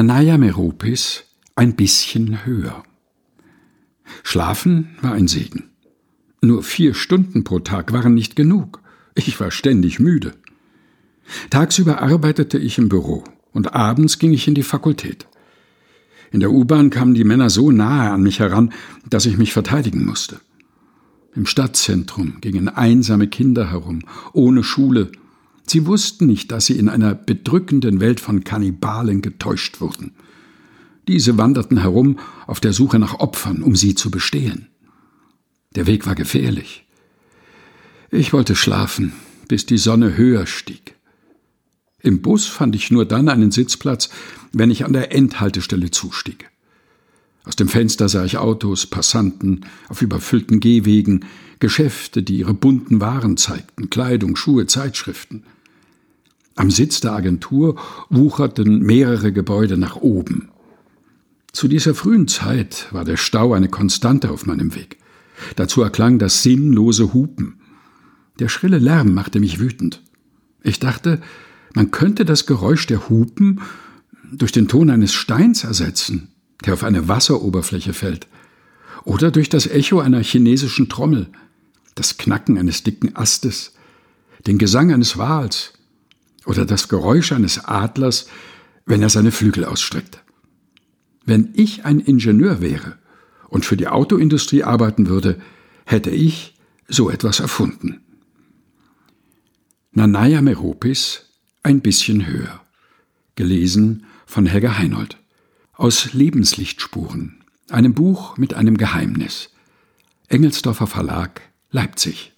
Nanaya Meropis ein bisschen höher. Schlafen war ein Segen. Nur vier Stunden pro Tag waren nicht genug. Ich war ständig müde. Tagsüber arbeitete ich im Büro und abends ging ich in die Fakultät. In der U-Bahn kamen die Männer so nahe an mich heran, dass ich mich verteidigen musste. Im Stadtzentrum gingen einsame Kinder herum, ohne Schule. Sie wussten nicht, dass sie in einer bedrückenden Welt von Kannibalen getäuscht wurden. Diese wanderten herum auf der Suche nach Opfern, um sie zu bestehen. Der Weg war gefährlich. Ich wollte schlafen, bis die Sonne höher stieg. Im Bus fand ich nur dann einen Sitzplatz, wenn ich an der Endhaltestelle zustieg. Aus dem Fenster sah ich Autos, Passanten auf überfüllten Gehwegen, Geschäfte, die ihre bunten Waren zeigten, Kleidung, Schuhe, Zeitschriften. Am Sitz der Agentur wucherten mehrere Gebäude nach oben. Zu dieser frühen Zeit war der Stau eine Konstante auf meinem Weg. Dazu erklang das sinnlose Hupen. Der schrille Lärm machte mich wütend. Ich dachte, man könnte das Geräusch der Hupen durch den Ton eines Steins ersetzen, der auf eine Wasseroberfläche fällt, oder durch das Echo einer chinesischen Trommel, das Knacken eines dicken Astes, den Gesang eines Wals oder das Geräusch eines Adlers, wenn er seine Flügel ausstreckt. Wenn ich ein Ingenieur wäre und für die Autoindustrie arbeiten würde, hätte ich so etwas erfunden. Nanaya Meropis ein bisschen höher. Gelesen von Helga Heinold. Aus Lebenslichtspuren, einem Buch mit einem Geheimnis. Engelsdorfer Verlag, Leipzig.